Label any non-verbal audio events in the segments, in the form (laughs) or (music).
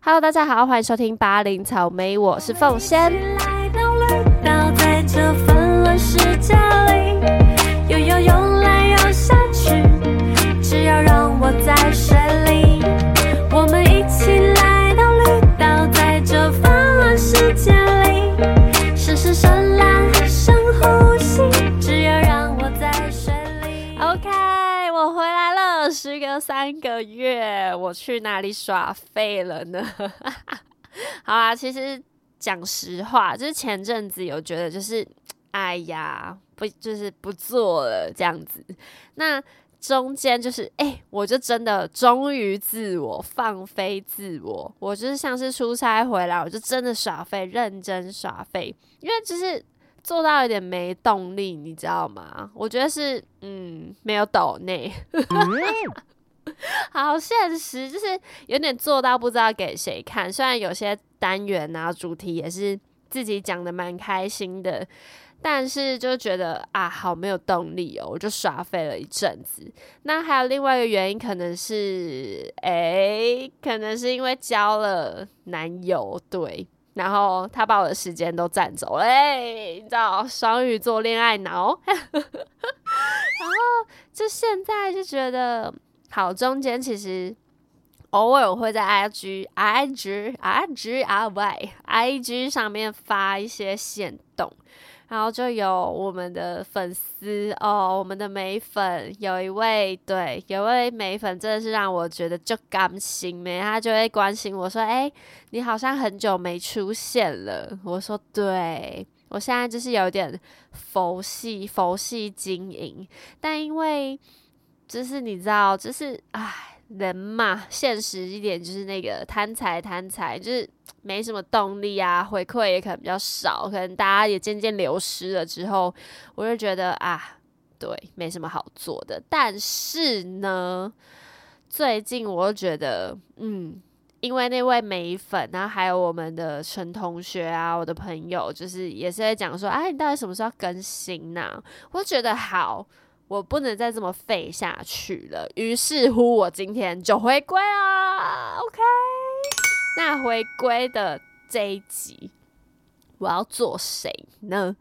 Hello，大家好，欢迎收听八零草莓，我是凤仙。来到绿岛，在这纷乱世界三个月，我去哪里耍废了呢？(laughs) 好啊，其实讲实话，就是前阵子有觉得就是，哎呀，不就是不做了这样子。那中间就是，哎、我就真的忠于自我，放飞自我。我就是像是出差回来，我就真的耍废，认真耍废，因为就是做到有点没动力，你知道吗？我觉得是，嗯，没有抖内，(laughs) (laughs) 好现实，就是有点做到不知道给谁看。虽然有些单元啊主题也是自己讲的蛮开心的，但是就觉得啊，好没有动力哦，我就耍废了一阵子。那还有另外一个原因，可能是，诶，可能是因为交了男友，对。然后他把我的时间都占走了，哎、你知道双鱼座恋爱脑，(laughs) 然后就现在就觉得，好，中间其实偶尔我会在 IG、IG、IG、R Y、IG 上面发一些线动，然后就有我们的粉丝哦，我们的美粉有一位，对，有一位美粉真的是让我觉得就甘心没，他就会关心我说，哎、你好像很久没出现了。我说对，我现在就是有点佛系佛系经营，但因为就是你知道，就是唉。人嘛，现实一点就是那个贪财贪财，就是没什么动力啊，回馈也可能比较少，可能大家也渐渐流失了之后，我就觉得啊，对，没什么好做的。但是呢，最近我又觉得，嗯，因为那位美粉，然后还有我们的陈同学啊，我的朋友，就是也是在讲说，哎、你到底什么时候更新呐、我就觉得好，我不能再这么废下去了。于是乎，我今天就回归啦。OK，那回归的这一集，我要做谁呢？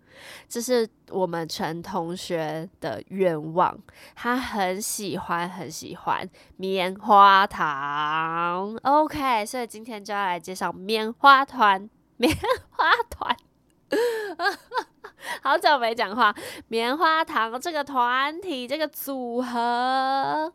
这是我们陈同学的愿望，他很喜欢很喜欢棉花糖。OK，所以今天就要来介绍棉花团。(laughs) 棉花团，(laughs) 好久没讲话。棉花糖这个团体，这个组合。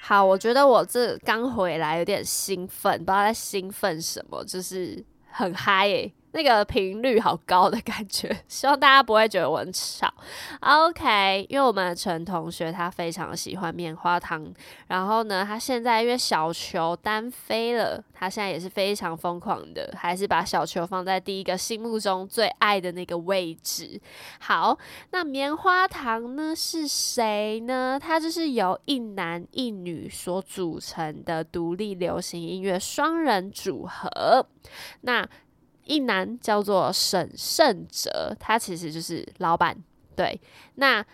好，我觉得我这刚回来有点兴奋，不知道在兴奋什么，就是很嗨诶、那个频率好高的感觉，希望大家不会觉得我很吵。OK，因为我们的陈同学他非常喜欢棉花糖，然后呢，他现在因为小球单飞了，他现在也是非常疯狂的，还是把小球放在第一个心目中最爱的那个位置。好，那棉花糖呢是谁呢？它就是由一男一女所组成的独立流行音乐双人组合。那一男叫做沈胜哲，他其实就是老板。对，那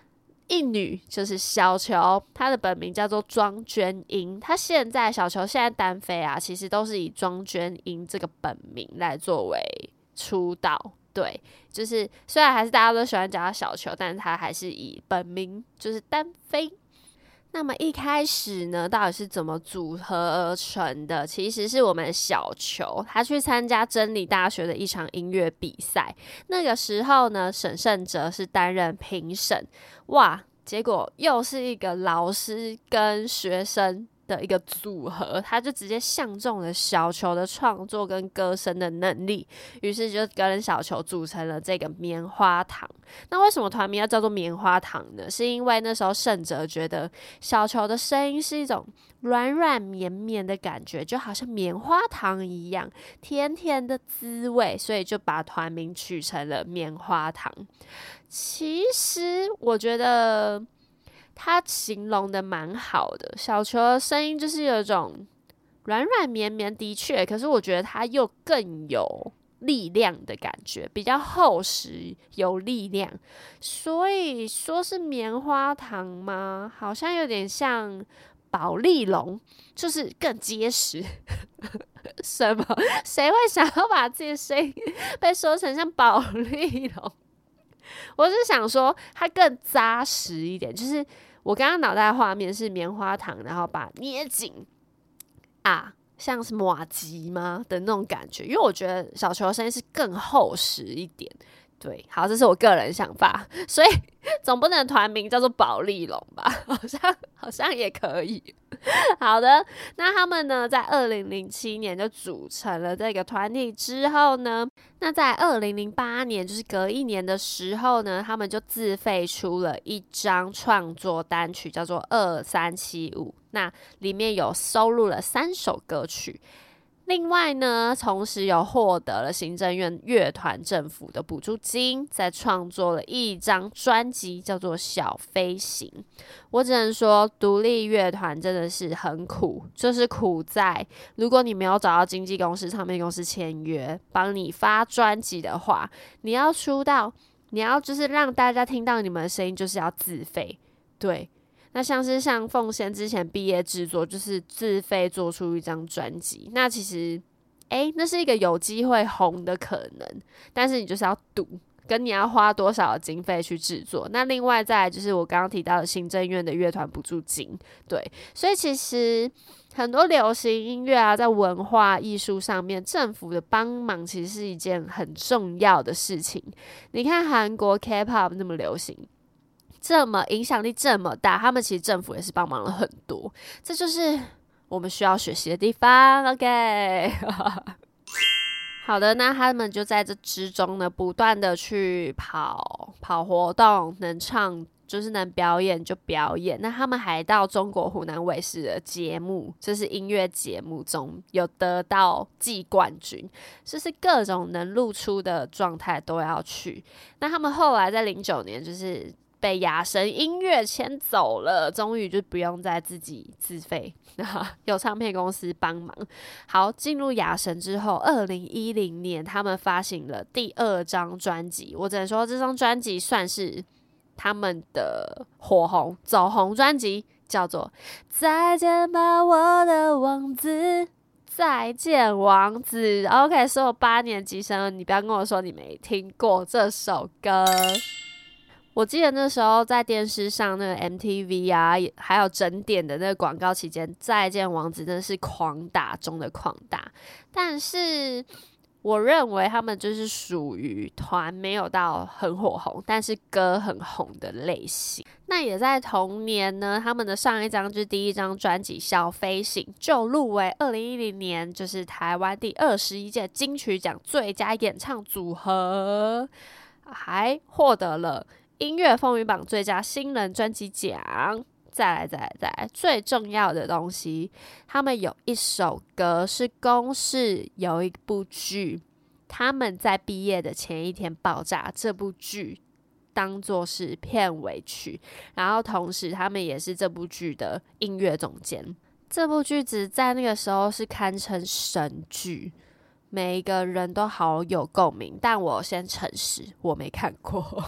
一女就是小球，她的本名叫做庄娟英。她现在小球现在单飞啊，其实都是以庄娟英这个本名来作为出道。对，就是虽然还是大家都喜欢叫他小球，但是他还是以本名就是单飞。那么一开始呢，到底是怎么组合而成的？其实是我们小球他去参加真理大学的一场音乐比赛，那个时候呢，沈胜哲是担任评审，哇，结果又是一个老师跟学生。的一个组合，他就直接相中了小球的创作跟歌声的能力，于是就跟小球组成了这个棉花糖。那为什么团名要叫做棉花糖呢？是因为那时候胜哲觉得小球的声音是一种软软绵绵的感觉，就好像棉花糖一样甜甜的滋味，所以就把团名取成了棉花糖。其实我觉得他形容的蛮好的，小球的声音就是有一种软软绵绵，的确，可是我觉得它又更有力量的感觉，比较厚实有力量。所以说是棉花糖吗？好像有点像宝丽龙，就是更结实。(laughs) 什么？谁会想要把自己的声音 (laughs) 被说成像宝丽龙？(laughs) 我是想说，它更扎实一点。就是我刚刚脑袋画面是棉花糖，然后把捏紧啊，像是马吉吗的那种感觉？因为我觉得小球的声音是更厚实一点。对，好，这是我个人想法，(laughs) 所以总不能团名叫做宝丽龙吧？(laughs) 好像好像也可以。好的，那他们呢，在二零零七年就组成了这个团体之后呢，那在二零零八年，就是隔一年的时候呢，他们就自费出了一张创作单曲，叫做《二三七五》，那里面有收录了三首歌曲。另外呢，同时有获得了行政院乐团政府的补助金，在创作了一张专辑，叫做《小飞行》。我只能说，独立乐团真的是很苦，就是苦在如果你没有找到经纪公司、唱片公司签约，帮你发专辑的话，你要出道，你要就是让大家听到你们的声音，就是要自费，对。那像是像凤仙之前毕业制作，就是自费做出一张专辑。那其实，诶，那是一个有机会红的可能，但是你就是要赌，跟你要花多少经费去制作。那另外再就是我刚刚提到的行政院的乐团补助金，对，所以其实很多流行音乐啊，在文化艺术上面，政府的帮忙其实是一件很重要的事情。你看韩国 K-pop 那么流行。这么影响力这么大，他们其实政府也是帮忙了很多，这就是我们需要学习的地方。OK，(laughs) 好的，那他们就在这之中呢，不断的去跑跑活动，能唱就是能表演就表演。那他们还到中国湖南卫视的节目，就是音乐节目中有得到季冠军，就是各种能露出的状态都要去。那他们后来在零九年就是。被雅神音乐牵走了，终于就不用再自己自费，(laughs) 有唱片公司帮忙。好，进入雅神之后，二零一零年他们发行了第二张专辑，我只能说这张专辑算是他们的火红走红专辑，叫做《再见吧，我的王子》。再见，王子。OK，所有八年级生，你不要跟我说你没听过这首歌。我记得那时候在电视上那个 MTV 啊，还有整点的那个广告期间，《再见王子》真的是狂打中的狂打。但是我认为他们就是属于团没有到很火红，但是歌很红的类型。那也在同年呢，他们的上一张就是第一张专辑《小飞行》就入围二零一零年就是台湾第二十一届金曲奖最佳演唱组合，还获得了。音乐风云榜最佳新人专辑奖，再来再来再来，最重要的东西，他们有一首歌是公式有一部剧，他们在毕业的前一天爆炸，这部剧当做是片尾曲，然后同时他们也是这部剧的音乐总监，这部剧子在那个时候是堪称神剧。每一个人都好有共鸣，但我先诚实，我没看过，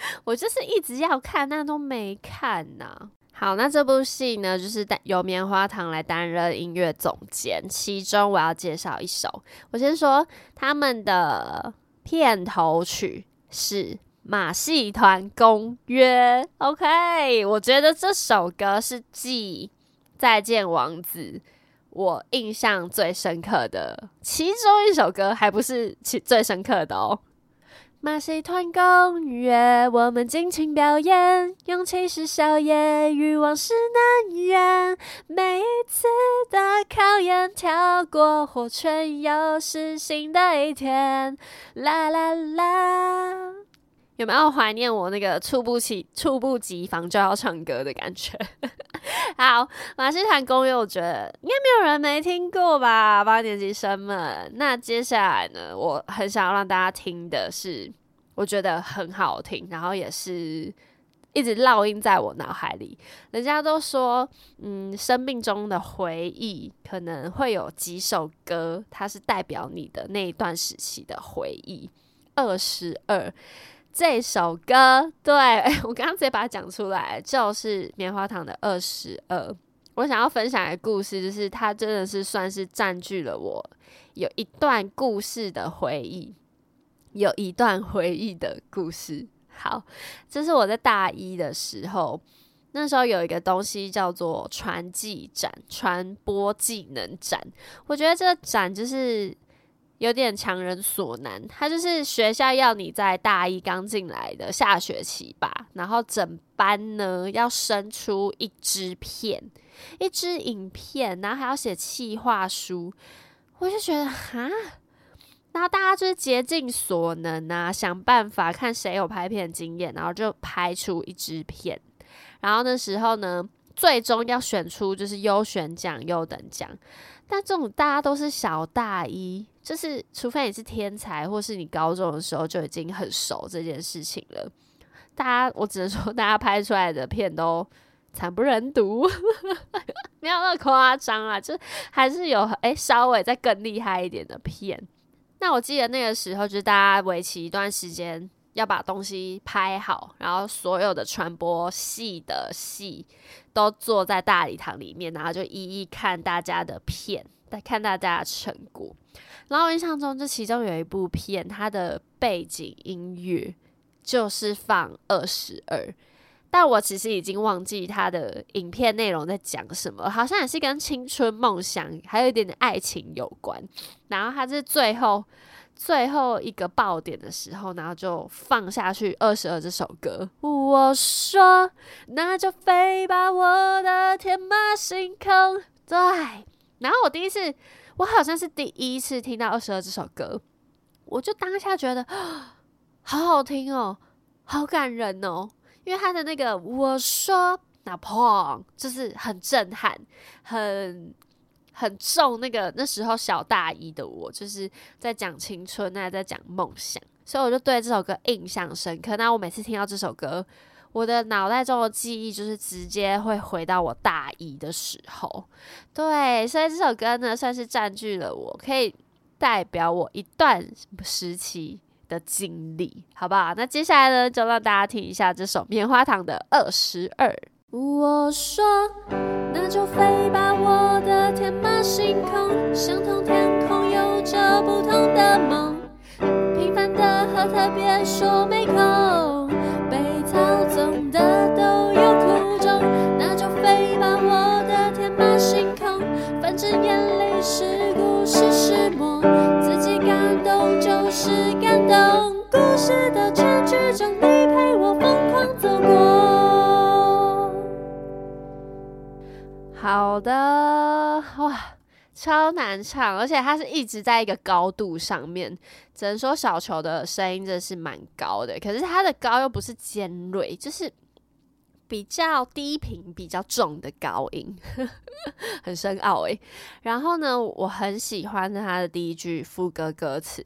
(laughs) 我就是一直要看，但都没看呐。好，那这部戏呢，就是由棉花糖来担任音乐总监，其中我要介绍一首，我先说他们的片头曲是马戏团公约，OK，我觉得这首歌是继再见王子。我印象最深刻的其中一首歌，还不是其最深刻的哦。马戏团公约，我们尽情表演，勇气是小野，欲望是难言。每一次的考验，跳过或全又是新的一天。啦啦啦。有没有怀念我那个猝不及猝不及防就要唱歌的感觉？(laughs) 好，马戏团公约，我觉得应该没有人没听过吧，八年级生们。那接下来呢，我很想要让大家听的是，我觉得很好听，然后也是一直烙印在我脑海里。人家都说，嗯，生命中的回忆可能会有几首歌，它是代表你的那一段时期的回忆。二十二。这首歌，对 (laughs) 我刚刚直接把它讲出来，就是棉花糖的二十二。我想要分享一个故事，就是它真的是算是占据了我有一段故事的回忆，有一段回忆的故事。好，这是我在大一的时候，那时候有一个东西叫做传技展、传播技能展。我觉得这个展就是有点强人所难，他就是学校要你在大一刚进来的下学期吧，然后整班呢要生出一支片。一支影片，然后还要写企划书，我就觉得哈，然后大家就是竭尽所能啊，想办法看谁有拍片经验，然后就拍出一支片。然后那时候呢，最终要选出就是优选奖、优等奖。但这种大家都是小大一，就是除非你是天才，或是你高中的时候就已经很熟这件事情了。大家，我只能说，大家拍出来的片都。惨不忍睹，(laughs) 没有那么夸张啊，就还是有诶，稍微再更厉害一点的片。那我记得那个时候，就是大家为期一段时间要把东西拍好，然后所有的传播系的系都坐在大礼堂里面，然后就一一看大家的片，看大家的成果。然后我印象中，这其中有一部片，它的背景音乐就是放二十二。但我其实已经忘记它的影片内容在讲什么，好像也是跟青春梦想还有一点点爱情有关。然后它是最后最后一个爆点的时候，然后就放下去二十二这首歌。我说那就飞吧，我的天马行空。对，然后我第一次，我好像是第一次听到二十二这首歌，我就当下觉得 (gasps) 好好听哦，好感人哦。因为他的那个我说那砰，就是很震撼，很很重。那个那时候小大一的我，就是在讲青春，那在讲梦想，所以我就对这首歌印象深刻。那我每次听到这首歌，我的脑袋中的记忆就是直接会回到我大一的时候。对，所以这首歌呢，算是占据了我可以代表我一段时期。的经历，好不好？那接下来呢，就让大家听一下这首棉花糖的二十二。我说，那就飞吧，我的天马行空，相同天空有着不同的梦，平凡的和特别说没空，故事的结局中，你陪我疯狂走过。好的，哇，超难唱，而且它是一直在一个高度上面，只能说小球的声音真的是蛮高的，可是它的高又不是尖锐，就是比较低频、比较重的高音，(laughs) 很深奥诶。然后呢，我很喜欢他的第一句副歌歌词。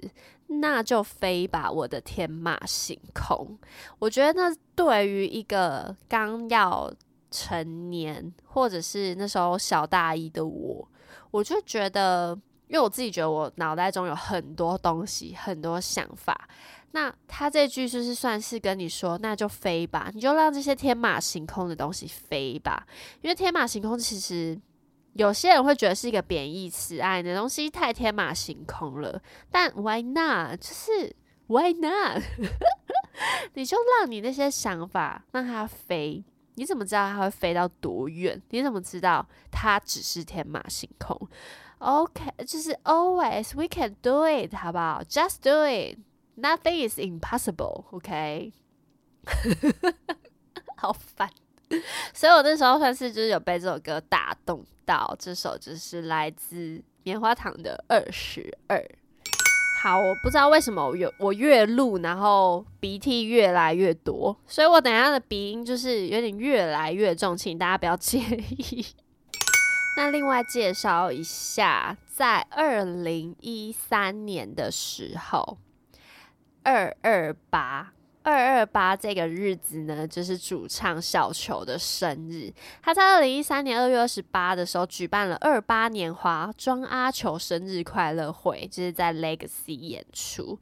那就飞吧，我的天马行空。我觉得那对于一个刚要成年，或者是那时候小大一的我，我就觉得，因为我自己觉得我脑袋中有很多东西，很多想法。那他这句就是算是跟你说，那就飞吧，你就让这些天马行空的东西飞吧，因为天马行空其实。有些人会觉得是一个贬义词，哎，你的东西太天马行空了。但 why not？就是 why not？(laughs) 你就让你那些想法让它飞。你怎么知道它会飞到多远？你怎么知道它只是天马行空？OK，就是 always we can do it，好不好？Just do it，nothing is impossible。OK，(laughs) 好烦。(laughs) 所以我那时候算是就是有被这首歌打动。到这首就是来自棉花糖的二十二。好，我不知道为什么我越我越录，然后鼻涕越来越多，所以我等下的鼻音就是有点越来越重，请大家不要介意。那另外介绍一下，在二零一三年的时候，二二八。二二八这个日子呢，就是主唱小球的生日。他在二零一三年二月二十八的时候举办了二八年华装阿球生日快乐会，就是在 Legacy 演出。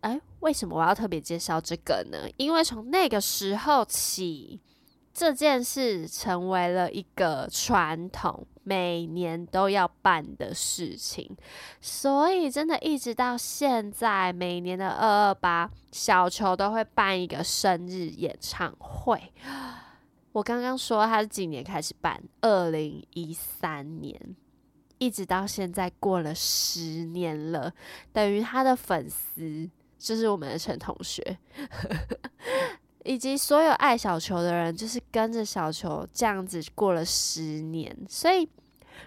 哎，为什么我要特别介绍这个呢？因为从那个时候起，这件事成为了一个传统，每年都要办的事情，所以真的一直到现在，每年的二二八，小球都会办一个生日演唱会。我刚刚说他是几年开始办，二零一三年，一直到现在过了十年了，等于他的粉丝就是我们的陈同学。以及所有爱小球的人，就是跟着小球这样子过了十年。所以，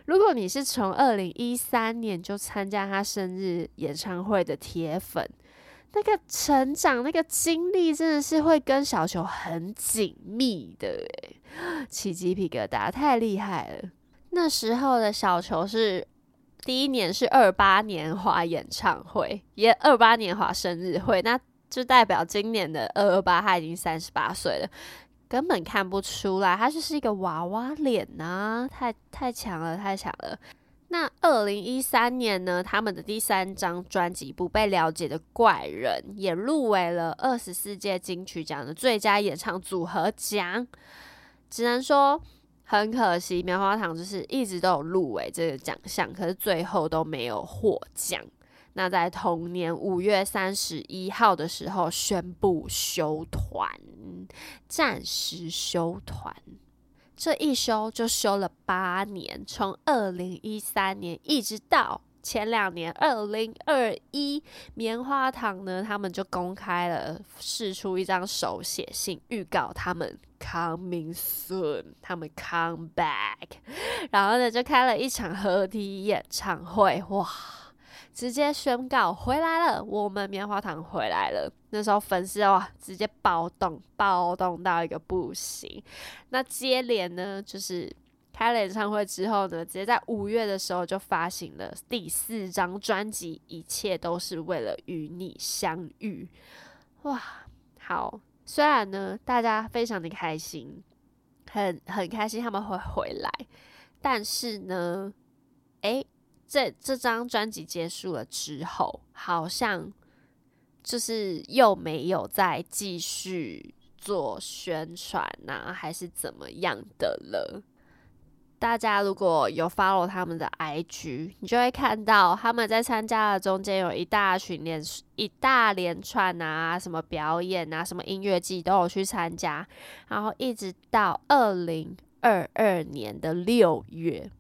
如果你是从二零一三年就参加他生日演唱会的铁粉，那个成长、那个经历，真的是会跟小球很紧密的。诶，起鸡皮疙瘩，太厉害了！那时候的小球是第一年是二八年华演唱会，也二八年华生日会。那就代表今年的二二八，他已经三十八岁了，根本看不出来，他就是一个娃娃脸呐，太太强了，太强了。那二零一三年呢，他们的第三张专辑《不被了解的怪人》也入围了二十四届金曲奖的最佳演唱组合奖，只能说很可惜，棉花糖就是一直都有入围这个奖项，可是最后都没有获奖。那在同年五月三十一号的时候宣布休团，暂时休团。这一休就休了八年，从二零一三年一直到前两年二零二一，棉花糖呢，他们就公开了试出一张手写信，预告他们 coming soon，他们 come back，然后呢就开了一场合体演唱会，哇！直接宣告回来了，我们棉花糖回来了。那时候粉丝哇，直接暴动，暴动到一个不行。那接连呢，就是开了演唱会之后呢，直接在五月的时候就发行了第四张专辑，一切都是为了与你相遇。哇，好，虽然呢，大家非常的开心，很很开心他们会回来，但是呢，诶。这这张专辑结束了之后，好像就是又没有再继续做宣传呐，还是怎么样的了？大家如果有 follow 他们的 IG，你就会看到他们在参加的中间有一大群连一大连串啊，什么表演啊，什么音乐季都有去参加，然后一直到二零二二年的六月。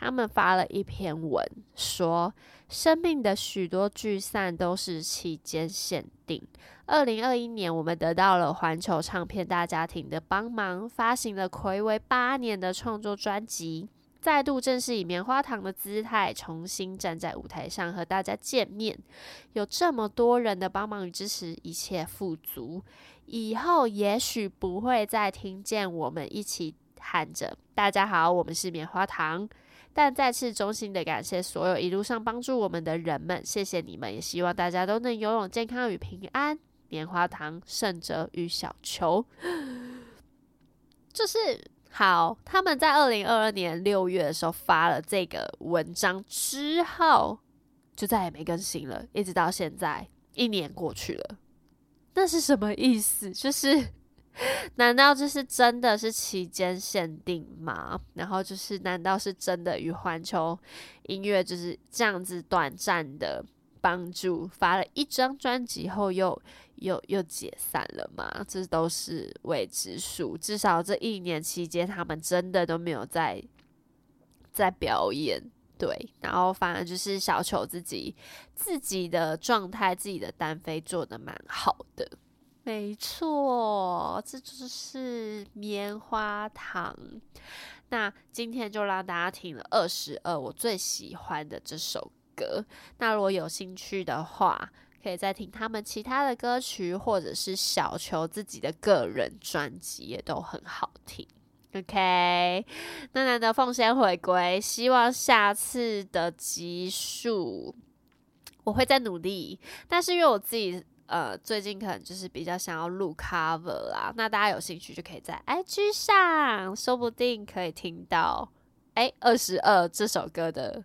他们发了一篇文，说生命的许多聚散都是期间限定。二零二一年，我们得到了环球唱片大家庭的帮忙，发行了暌违八年的创作专辑，再度正式以棉花糖的姿态重新站在舞台上和大家见面。有这么多人的帮忙与支持，一切富足。以后也许不会再听见我们一起喊着“大家好，我们是棉花糖”。但再次衷心的感谢所有一路上帮助我们的人们，谢谢你们！也希望大家都能拥有健康与平安。棉花糖、圣哲与小球，就是好。他们在二零二二年六月的时候发了这个文章之后，就再也没更新了，一直到现在，一年过去了。那是什么意思？就是。(laughs) 难道这是真的是期间限定吗？然后就是，难道是真的与环球音乐就是这样子短暂的帮助，发了一张专辑后又又又解散了吗？这都是未知数。至少这一年期间，他们真的都没有在在表演，对。然后反而就是小球自己自己的状态，自己的单飞做的蛮好的。没错，这就是棉花糖。那今天就让大家听了二十二我最喜欢的这首歌。那如果有兴趣的话，可以再听他们其他的歌曲，或者是小球自己的个人专辑，也都很好听。OK，那难得奉献回归，希望下次的集数我会再努力。但是因为我自己。呃，最近可能就是比较想要录 cover 啦，那大家有兴趣就可以在 IG 上，说不定可以听到哎二十二这首歌的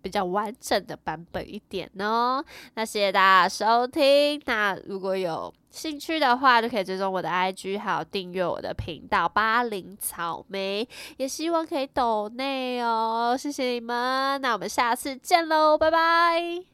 比较完整的版本一点哦。那谢谢大家收听，那如果有兴趣的话，就可以追踪我的 IG，还有订阅我的频道巴林草莓，也希望可以抖内哦，谢谢你们，那我们下次见喽，拜拜。